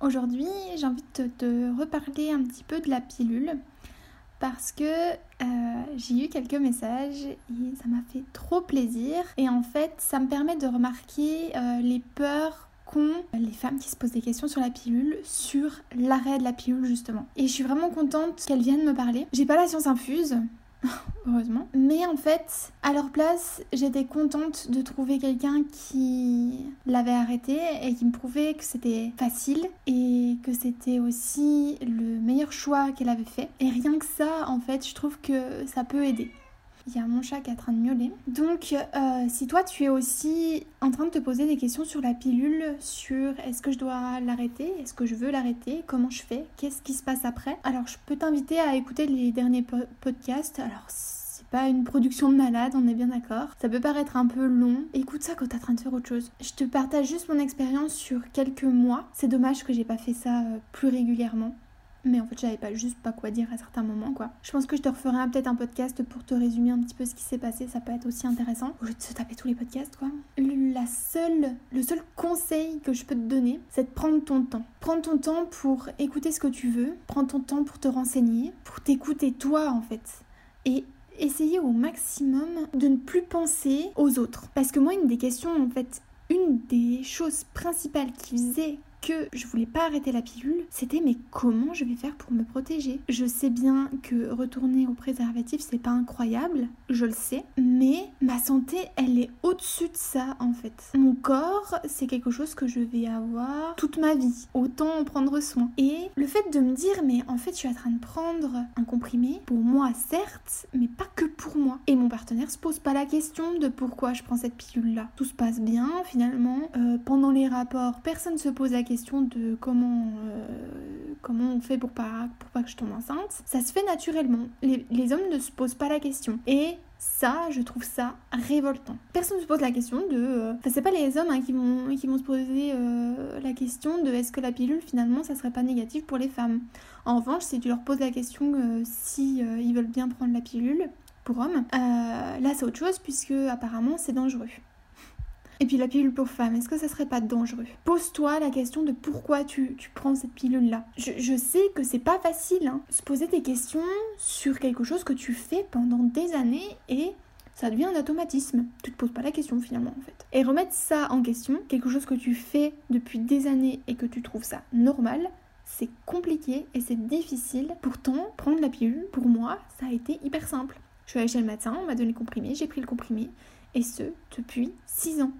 Aujourd'hui, j'ai envie de te reparler un petit peu de la pilule parce que euh, j'ai eu quelques messages et ça m'a fait trop plaisir. Et en fait, ça me permet de remarquer euh, les peurs qu'ont les femmes qui se posent des questions sur la pilule, sur l'arrêt de la pilule justement. Et je suis vraiment contente qu'elles viennent me parler. J'ai pas la science infuse, heureusement. Mais en fait, à leur place, j'étais contente de trouver quelqu'un qui l'avait arrêté et qui me prouvait que c'était facile et que c'était aussi le meilleur choix qu'elle avait fait. Et rien que ça, en fait, je trouve que ça peut aider. Il y a mon chat qui est en train de miauler. Donc, euh, si toi tu es aussi en train de te poser des questions sur la pilule, sur est-ce que je dois l'arrêter, est-ce que je veux l'arrêter, comment je fais, qu'est-ce qui se passe après, alors je peux t'inviter à écouter les derniers podcasts. Alors, c'est pas une production de malade, on est bien d'accord. Ça peut paraître un peu long. Écoute ça quand t'es en train de faire autre chose. Je te partage juste mon expérience sur quelques mois. C'est dommage que j'ai pas fait ça euh, plus régulièrement mais en fait j'avais pas juste pas quoi dire à certains moments quoi. Je pense que je te referai peut-être un podcast pour te résumer un petit peu ce qui s'est passé, ça peut être aussi intéressant. Au lieu de se taper tous les podcasts quoi. La seule, le seul conseil que je peux te donner, c'est de prendre ton temps. Prendre ton temps pour écouter ce que tu veux, prendre ton temps pour te renseigner, pour t'écouter toi en fait. Et essayer au maximum de ne plus penser aux autres. Parce que moi une des questions en fait, une des choses principales qui faisait que je voulais pas arrêter la pilule, c'était mais comment je vais faire pour me protéger? Je sais bien que retourner au préservatif c'est pas incroyable, je le sais, ma santé elle est au-dessus de ça en fait. Mon corps c'est quelque chose que je vais avoir toute ma vie, autant en prendre soin. Et le fait de me dire mais en fait je suis en train de prendre un comprimé, pour moi certes, mais pas que pour moi. Et mon partenaire se pose pas la question de pourquoi je prends cette pilule là. Tout se passe bien finalement. Euh, pendant les rapports, personne se pose la question de comment, euh, comment on fait pour pas, pour pas que je tombe enceinte, ça se fait naturellement. Les, les hommes ne se posent pas la question. Et ça, je trouve ça révoltant. Personne ne se pose la question de... Euh, enfin, c'est pas les hommes hein, qui, vont, qui vont se poser euh, la question de est-ce que la pilule, finalement, ça serait pas négatif pour les femmes. En revanche, si tu leur poses la question si ils veulent bien prendre la pilule pour hommes, là, c'est autre chose puisque apparemment, c'est dangereux. Et puis la pilule pour femme, est-ce que ça serait pas dangereux? Pose-toi la question de pourquoi tu, prends cette pilule-là. Je, sais que c'est pas facile, hein. se poser des questions sur quelque chose que tu fais pendant des années et ça devient un automatisme. Tu te poses pas la question finalement en fait. Et remettre ça en question, quelque chose que tu fais depuis des années et que tu trouves ça normal, c'est compliqué et c'est difficile. Pourtant, prendre la pilule, pour moi, ça a été hyper simple. Je suis allée chez le médecin, on m'a donné le comprimé, j'ai pris le comprimé, et ce, depuis 6 ans.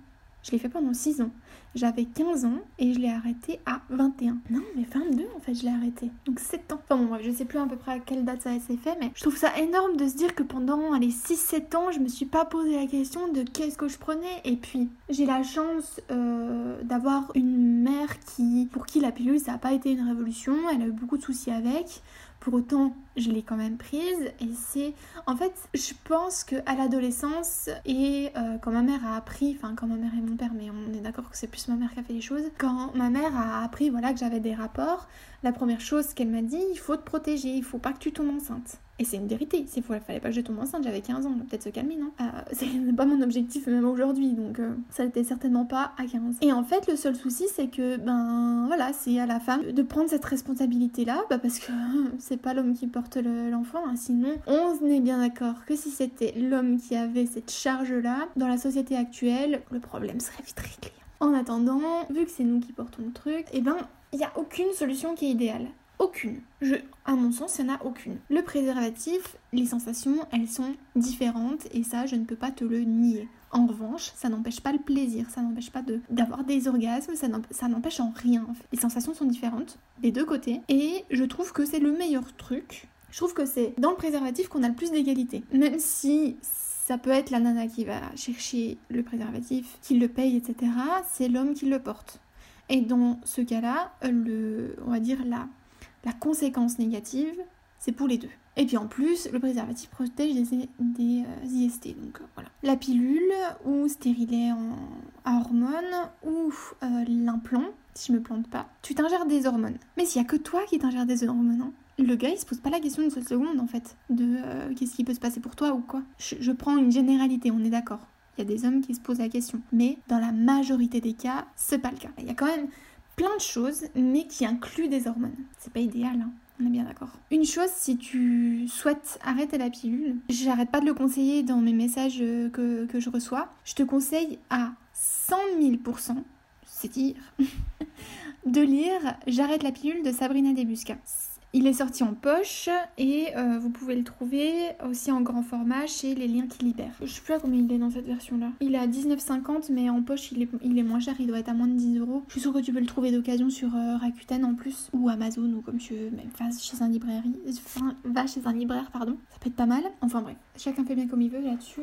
Je l'ai fait pendant 6 ans. J'avais 15 ans et je l'ai arrêté à 21. Non, mais 22 en fait, je l'ai arrêté. Donc 7 ans. Enfin bon, bref, je sais plus à peu près à quelle date ça s'est fait, mais je trouve ça énorme de se dire que pendant les 6-7 ans, je me suis pas posé la question de qu'est-ce que je prenais. Et puis, j'ai la chance euh, d'avoir une mère qui, pour qui la pilule, ça n'a pas été une révolution. Elle a eu beaucoup de soucis avec. Pour autant, je l'ai quand même prise et c'est en fait, je pense que à l'adolescence et euh, quand ma mère a appris, enfin quand ma mère et mon père, mais on est d'accord que c'est plus ma mère qui a fait les choses. Quand ma mère a appris voilà que j'avais des rapports, la première chose qu'elle m'a dit, il faut te protéger, il faut pas que tu tombes enceinte. Et c'est une vérité, il fallait pas que je tombe enceinte, j'avais 15 ans, peut-être se calmer, non? Euh, C'est pas mon objectif même aujourd'hui, donc euh, ça n'était certainement pas à 15. Et en fait, le seul souci, c'est que, ben voilà, c'est à la femme de prendre cette responsabilité-là, bah, parce que c'est pas l'homme qui porte l'enfant, hein. sinon on est bien d'accord que si c'était l'homme qui avait cette charge-là, dans la société actuelle, le problème serait vite réglé. En attendant, vu que c'est nous qui portons le truc, eh ben il n'y a aucune solution qui est idéale. Aucune. Je, à mon sens, il n'y en a aucune. Le préservatif, les sensations, elles sont différentes et ça, je ne peux pas te le nier. En revanche, ça n'empêche pas le plaisir, ça n'empêche pas d'avoir des orgasmes, ça n'empêche en rien. Les sensations sont différentes des deux côtés et je trouve que c'est le meilleur truc. Je trouve que c'est dans le préservatif qu'on a le plus d'égalité. Même si ça peut être la nana qui va chercher le préservatif, qui le paye, etc. C'est l'homme qui le porte. Et dans ce cas-là, on va dire la conséquence négative, c'est pour les deux. Et puis en plus, le préservatif protège des, euh, IST. Donc euh, voilà. La pilule ou stérilet en, à hormones ou euh, l'implant, si je me plante pas, tu t'ingères des hormones. Mais s'il y a que toi qui t'ingères des hormones, hein, le gars il se pose pas la question une seule seconde en fait de qu'est-ce qui peut se passer pour toi ou quoi. je prends une généralité, on est d'accord. Il y a des hommes qui se posent la question. Mais dans la majorité des cas, c'est pas le cas. Il y a quand même plein de choses, mais qui incluent des hormones. C'est pas idéal, hein. On est bien d'accord. Une chose, si tu souhaites arrêter la pilule, j'arrête pas de le conseiller dans mes messages euh, que, que je reçois. Je te conseille à 100 000%, c'est dire, de lire J'arrête la pilule de Sabrina Debusca. Il est sorti en poche et euh, vous pouvez le trouver aussi en grand format chez Les Liens qui libèrent. Je sais plus à combien il est dans cette version-là. Il est à 19,50 mais en poche il est, moins cher, il doit être à moins de 10 euros. Je suis sûre que tu peux le trouver d'occasion sur euh, Rakuten en plus ou Amazon ou comme tu veux, chez un librairie, va chez un libraire pardon. Ça peut être pas mal. Enfin bref, chacun fait bien comme il veut là-dessus.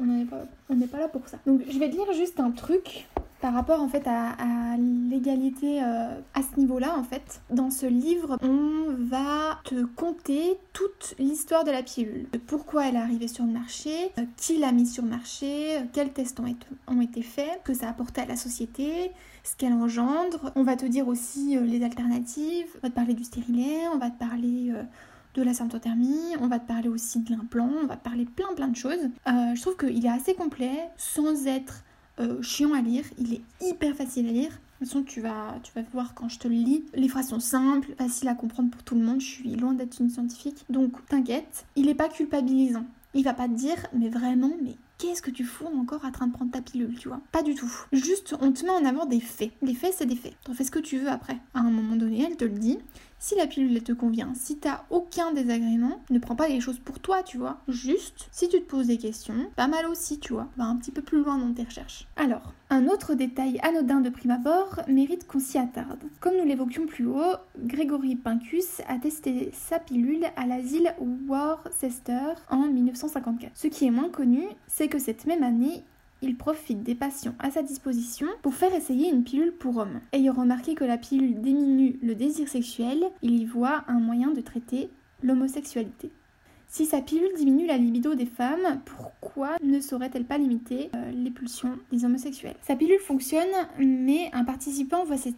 On n'est pas, là pour ça. Donc je vais te lire juste un truc par rapport en fait à, l'égalité euh, à ce niveau-là en fait. Dans ce livre, on va te conter toute l'histoire de la pilule, pourquoi elle est arrivée sur le marché, euh, qui l'a mise sur le marché, euh, quels tests ont été, ont été faits, que ça a apporté à la société, ce qu'elle engendre. On va te dire aussi les alternatives, on va te parler du stérilet, on va te parler de la symptothermie, on va te parler aussi de l'implant, on va te parler plein plein de choses. je trouve qu'il est assez complet sans être euh, chiant à lire, il est hyper facile à lire. De toute façon, tu vas, tu vas voir quand je te le lis. Les phrases sont simples, faciles à comprendre pour tout le monde. Je suis loin d'être une scientifique. Donc, t'inquiète, il n'est pas culpabilisant. Il va pas te dire, mais vraiment, mais qu'est-ce que tu fous encore en train de prendre ta pilule, tu vois? Pas du tout. Juste, on te met en avant des faits. Les faits, c'est des faits. T'en fais ce que tu veux après. À un moment donné, elle te le dit. Si la pilule te convient, si t'as aucun désagrément, ne prends pas les choses pour toi, tu vois. Juste, si tu te poses des questions, pas mal aussi, tu vois. Va un petit peu plus loin dans tes recherches. Alors, un autre détail anodin de prime abord mérite qu'on s'y attarde. Comme nous l'évoquions plus haut, Grégory Pincus a testé sa pilule à l'asile Worcester en 1954. Ce qui est moins connu, c'est que cette même année, il profite des patients à sa disposition pour faire essayer une pilule pour hommes. Ayant remarqué que la pilule diminue le désir sexuel, il y voit un moyen de traiter l'homosexualité. Si sa pilule diminue la libido des femmes, pourquoi ne saurait-elle pas limiter euh, les pulsions des homosexuels? Sa pilule fonctionne, mais un participant voit ses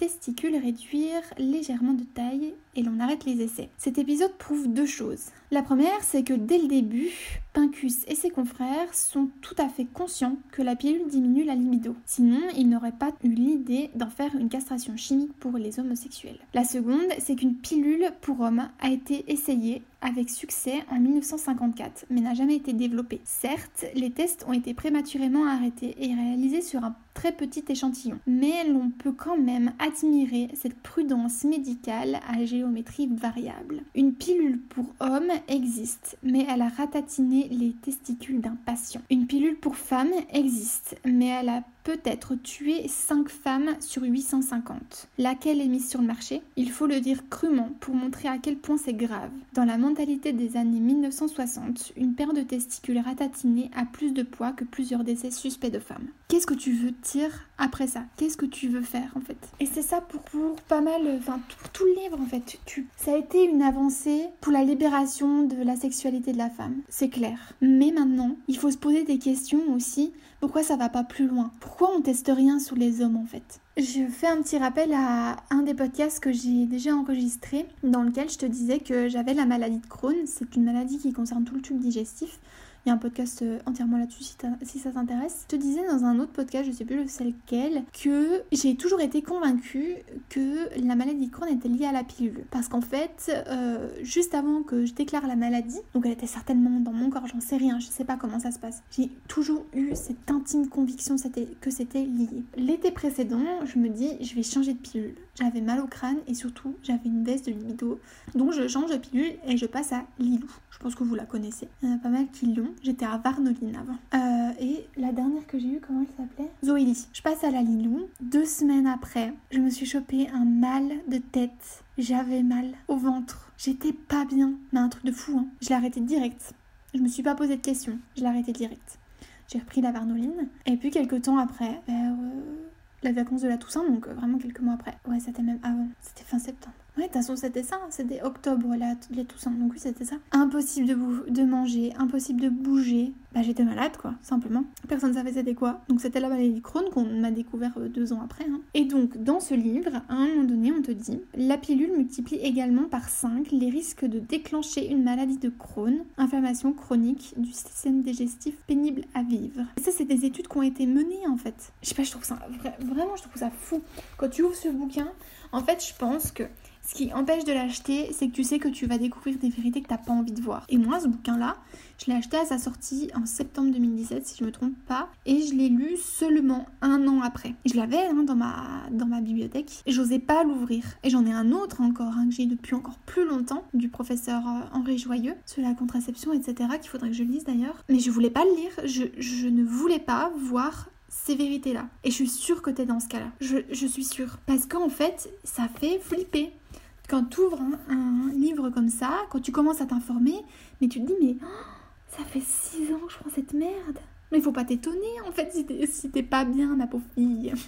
testicules réduire légèrement de taille et l'on arrête les essais. Cet épisode prouve deux choses. La première, c'est que dès le début, Pincus et ses confrères sont tout à fait conscients que la pilule diminue la libido. Sinon, ils n'auraient pas eu l'idée d'en faire une castration chimique pour les homosexuels. La seconde, c'est qu'une pilule pour hommes a été essayée avec succès en 1954, mais n'a jamais été développée. Certes, les tests ont été prématurément arrêtés et réalisés sur un très petit échantillon, mais l'on peut quand même admirer cette prudence médicale à géométrie variable. Une pilule pour hommes existe, mais elle a ratatiné les testicules d'un patient. Une pilule pour femmes existe, mais elle a peut-être tué 5 femmes sur 850. Laquelle est mise sur le marché? Il faut le dire crûment pour montrer à quel point c'est grave. Dans la mentalité des années 1960, une paire de testicules ratatinés a plus de poids que plusieurs décès suspects de femmes. Qu'est-ce que tu veux dire après ça? Qu'est-ce que tu veux faire en fait? Et c'est ça pour, pour pas mal, enfin pour tout le livre en fait. Ça a été une avancée pour la libération de la sexualité de la femme, c'est clair. Mais maintenant, il faut se poser des questions aussi pourquoi ça va pas plus loin? Pourquoi on teste rien sur les hommes en fait? Je fais un petit rappel à un des podcasts que j'ai déjà enregistré dans lequel je te disais que j'avais la maladie de Crohn. C'est une maladie qui concerne tout le tube digestif. Il y a un podcast euh, entièrement là-dessus si, ça t'intéresse. Je te disais dans un autre podcast, je sais plus lequel, que j'ai toujours été convaincue que la maladie de Crohn était liée à la pilule. Parce qu'en fait, euh, juste avant que je déclare la maladie, donc elle était certainement dans mon corps, j'en sais rien, je sais pas comment ça se passe. J'ai toujours eu cette intime conviction que c'était lié. L'été précédent, je me dis, je vais changer de pilule. J'avais mal au crâne et surtout, j'avais une baisse de libido. Donc je change de pilule et je passe à Lilou. Je pense que vous la connaissez. Il y en a pas mal qui l'ont. J'étais à Varnoline avant. Euh, et la dernière que j'ai eue, comment elle s'appelait? Zoélie. Je passe à la Lilou. Deux semaines après, je me suis chopé un mal de tête. J'avais mal au ventre. J'étais pas bien. Mais un truc de fou, hein. Je l'ai arrêté direct. Je me suis pas posé de questions. Je l'ai arrêté direct. J'ai repris la Varnoline. Et puis quelques temps après, euh, la vacances de la Toussaint, donc euh, vraiment quelques mois après. Ouais, c'était même avant. C'était fin septembre. Ouais, de toute façon, c'était ça. C'était octobre, là, les Toussaint. Donc oui, c'était ça. Impossible de, de manger, impossible de bouger. Bah, j'étais malade, quoi, simplement. Personne ne savait c'était quoi. Donc c'était la maladie Crohn qu'on m'a découvert euh, deux ans après. Hein. Et donc, dans ce livre, à un moment donné, on te dit la pilule multiplie également par 5 les risques de déclencher une maladie de Crohn, inflammation chronique du système digestif pénible à vivre. Et ça, c'est des études qui ont été menées, en fait. Je sais pas, je trouve ça vraiment, je trouve ça fou. Quand tu ouvres ce bouquin, en fait, je pense que ce qui empêche de l'acheter, c'est que tu sais que tu vas découvrir des vérités que tu n'as pas envie de voir. Et moi, ce bouquin-là, je l'ai acheté à sa sortie en septembre 2017, si je me trompe pas, et je l'ai lu seulement un an après. Je l'avais hein, dans, ma, dans ma bibliothèque, j'osais pas l'ouvrir. Et j'en ai un autre encore, hein, que j'ai depuis encore plus longtemps, du professeur euh, Henri Joyeux, sur la contraception, etc., qu'il faudrait que je lise d'ailleurs. Mais je voulais pas le lire, je, je ne voulais pas voir ces vérités-là. Et je suis sûre que t'es dans ce cas-là. Je, je, suis sûre. Parce qu'en fait, ça fait flipper. Quand tu ouvres un, livre comme ça, quand tu commences à t'informer, mais tu te dis, mais oh, ça fait six ans que je prends cette merde. Mais faut pas t'étonner, en fait, si t'es pas bien, ma pauvre fille.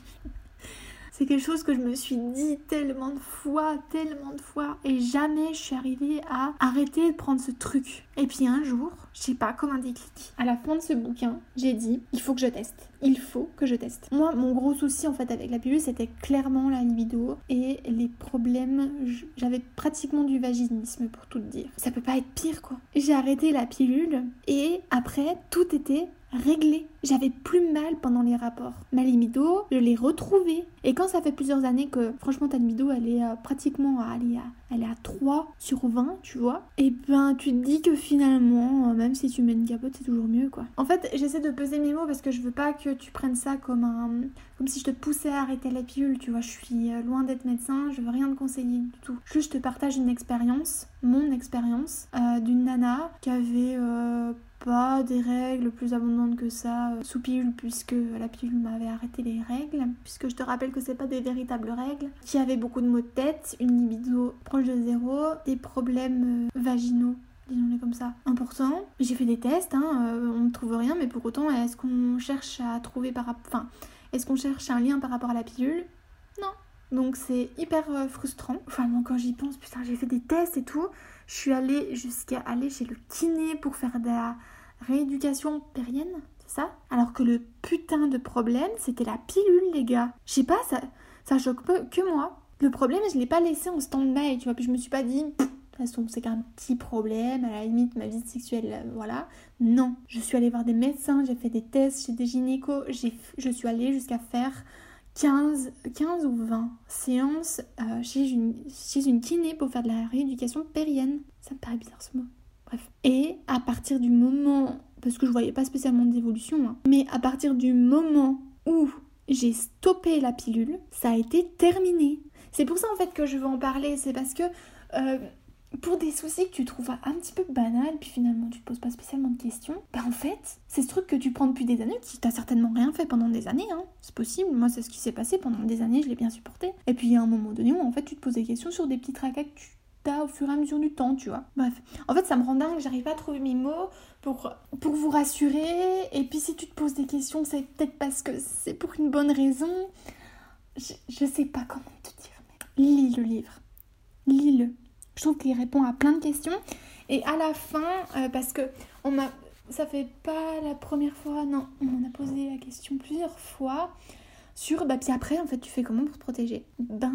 C'est quelque chose que je me suis dit tellement de fois, tellement de fois, et jamais je suis arrivée à arrêter de prendre ce truc. Et puis un jour, je sais pas, comme un déclic. À la fin de ce bouquin, j'ai dit, il faut que je teste. Il faut que je teste. Moi, mon gros souci en fait avec la pilule, c'était clairement la libido et les problèmes. J'avais pratiquement du vaginisme pour tout dire. Ça peut pas être pire quoi. J'ai arrêté la pilule et après, tout était réglé. J'avais plus mal pendant les rapports. Ma libido, je l'ai retrouvée. Et quand ça fait plusieurs années que, franchement, ta libido, elle est euh, pratiquement à, elle est à, elle est à 3 sur 20, tu vois, et ben tu te dis que finalement, euh, même si tu mets une capote, c'est toujours mieux, quoi. En fait, j'essaie de peser mes mots parce que je veux pas que tu prennes ça comme un... comme si je te poussais à arrêter la pilule, tu vois. Je suis euh, loin d'être médecin, je veux rien te conseiller du tout. Juste, je te partage une expérience, mon expérience, d'une nana qui avait pas des règles plus abondantes que ça euh, sous pilule puisque la pilule m'avait arrêté les règles puisque je te rappelle que c'est pas des véritables règles qui avait beaucoup de maux de tête une libido proche de zéro des problèmes euh, vaginaux disons-les comme ça, important. J'ai fait des tests, hein, euh, on ne trouve rien, mais pour autant, est-ce qu'on cherche à trouver par Enfin, est-ce qu'on cherche un lien par rapport à la pilule? Non. Donc c'est hyper frustrant. Enfin, moi, quand j'y pense, putain, j'ai fait des tests et tout. Je suis allée jusqu'à aller chez le kiné pour faire de la rééducation périenne, c'est ça? Alors que le putain de problème, c'était la pilule, les gars. Je sais pas, ça, ça choque pas que moi. Le problème, je l'ai pas laissé en stand-by, tu vois. Puis je me suis pas dit, c'est qu'un petit problème, à la limite, ma vie sexuelle, euh, voilà. Non, je suis allée voir des médecins, j'ai fait des tests chez des gynécos, je suis allée jusqu'à faire 15, 15 ou 20 séances euh, chez, une, chez une kiné pour faire de la rééducation périenne. Ça me paraît bizarre ce mot. Bref. Et à partir du moment, parce que je voyais pas spécialement d'évolution, hein, mais à partir du moment où j'ai stoppé la pilule, ça a été terminé. C'est pour ça en fait que je veux en parler, c'est parce que euh, pour des soucis que tu trouves un petit peu banal, puis finalement tu te poses pas spécialement de questions, bah en fait, c'est ce truc que tu prends depuis des années qui t'a certainement rien fait pendant des années, hein. C'est possible, moi c'est ce qui s'est passé pendant des années, je l'ai bien supporté. Et puis il y a un moment donné où en fait tu te poses des questions sur des petits tracas que tu as au fur et à mesure du temps, tu vois. Bref, en fait ça me rend dingue, j'arrive pas à trouver mes mots pour, pour vous rassurer. Et puis si tu te poses des questions, c'est peut-être parce que c'est pour une bonne raison. Je, je sais pas comment te dire, mais lis le livre. Lis-le je trouve qu'il répond à plein de questions. Et à la fin, euh, parce que on m'a, ça fait pas la première fois, non, on m'en a posé la question plusieurs fois sur, bah puis après, en fait, tu fais comment pour te protéger? Ben,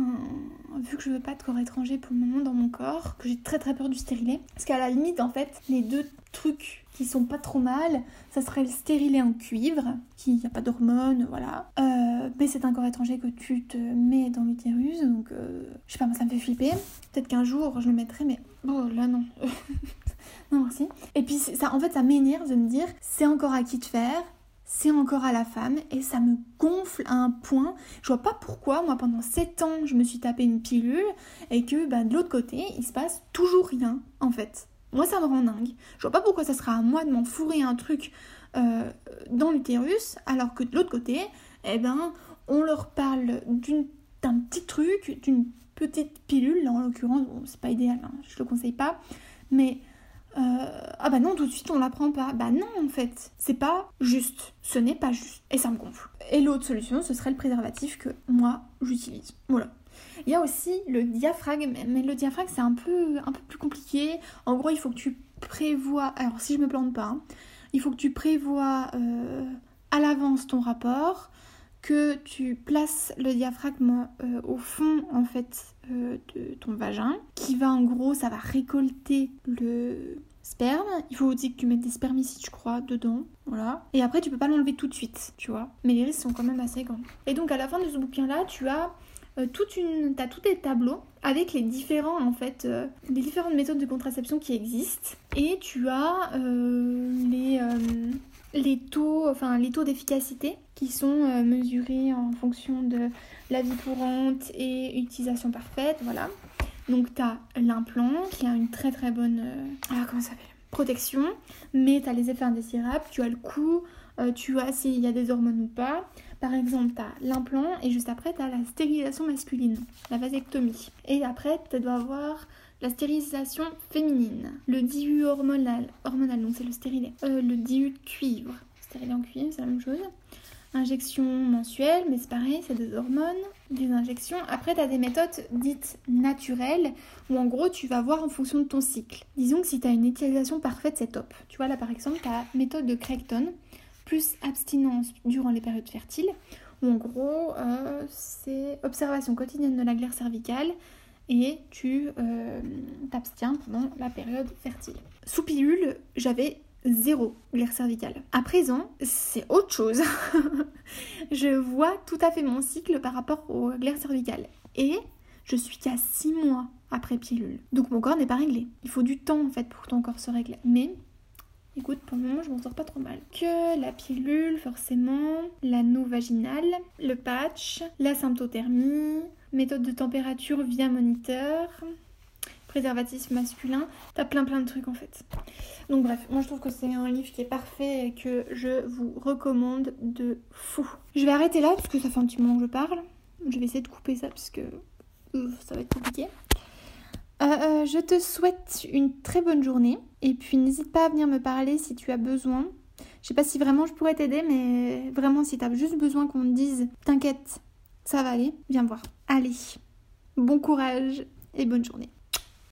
vu que je veux pas de corps étranger pour le moment dans mon corps, que j'ai très très peur du stérilet, parce qu'à la limite, en fait, les deux trucs qui sont pas trop mal, ça serait le stérilet en cuivre, qui n'y a pas d'hormones, voilà. Euh, mais c'est un corps étranger que tu te mets dans l'utérus, donc euh, je sais pas, moi ça me fait flipper. Peut-être qu'un jour je le mettrai, mais oh là non. non merci. Et puis ça, en fait, ça m'énerve de me dire, c'est encore à qui de faire, c'est encore à la femme et ça me gonfle à un point. Je vois pas pourquoi, moi pendant 7 ans, je me suis tapé une pilule et que bah, de l'autre côté, il se passe toujours rien en fait. Moi, ça me rend dingue. Je vois pas pourquoi ça sera à moi de m'enfourrer un truc euh, dans l'utérus, alors que de l'autre côté, eh ben, on leur parle d'un petit truc, d'une petite pilule. Là, en l'occurrence, bon, c'est pas idéal, hein, je le conseille pas. Mais euh, ah bah non, tout de suite on la prend pas. Bah non, en fait, c'est pas juste. Ce n'est pas juste. Et ça me gonfle. Et l'autre solution, ce serait le préservatif que moi j'utilise. Voilà. Il y a aussi le diaphragme, mais le diaphragme c'est un peu, un peu plus compliqué. En gros, il faut que tu prévois, alors si je me plante pas, hein, il faut que tu prévois euh, à l'avance ton rapport, que tu places le diaphragme euh, au fond en fait euh, de ton vagin, qui va en gros, ça va récolter le sperme. Il faut aussi que tu mettes des spermicides, je crois, dedans. Voilà. Et après, tu peux pas l'enlever tout de suite, tu vois. Mais les risques sont quand même assez grands. Et donc, à la fin de ce bouquin-là, tu as euh, une, tous des tableaux avec les différents en fait, les différentes méthodes de contraception qui existent et tu as les, les taux, enfin les taux d'efficacité qui sont mesurés en fonction de la vie courante et utilisation parfaite, voilà. Donc tu as l'implant qui a une très très bonne ah, comment ça protection, mais tu as les effets indésirables, tu as le coût, tu as s'il y a des hormones ou pas. Par exemple, tu as l'implant et juste après, tu as la stérilisation masculine, la vasectomie. Et après, tu dois avoir la stérilisation féminine, le DIU hormonal, hormonal donc c'est le stérilet, euh, le DIU cuivre, stérilet en cuivre, c'est la même chose. Injection mensuelle, mais c'est pareil, c'est des hormones, des injections. Après, tu as des méthodes dites naturelles, où en gros, tu vas voir en fonction de ton cycle. Disons que si tu as une utilisation parfaite, c'est top. Tu vois, là par exemple, tu as méthode de Creighton, plus abstinence durant les périodes fertiles, où en gros euh, c'est observation quotidienne de la glaire cervicale et tu euh, t'abstiens pendant la période fertile. Sous pilule, j'avais zéro glaire cervicale. À présent, c'est autre chose. je vois tout à fait mon cycle par rapport aux glaires cervicales. Et je suis qu'à 6 mois après pilule. Donc mon corps n'est pas réglé. Il faut du temps en fait pour que ton corps se règle. Mais Écoute, pour le moment, je m'en sors pas trop mal. Que la pilule, forcément, l'anneau vaginal, le patch, la symptothermie, méthode de température via moniteur, préservatif masculin. T'as plein plein de trucs en fait. Donc bref, moi je trouve que c'est un livre qui est parfait et que je vous recommande de fou. Je vais arrêter là parce que ça fait un petit moment que je parle. Je vais essayer de couper ça parce que ça va être compliqué. Euh, euh, je te souhaite une très bonne journée et puis n'hésite pas à venir me parler si tu as besoin. Je sais pas si vraiment je pourrais t'aider, mais vraiment si tu as juste besoin qu'on te dise T'inquiète, ça va aller, viens voir. Allez, bon courage et bonne journée.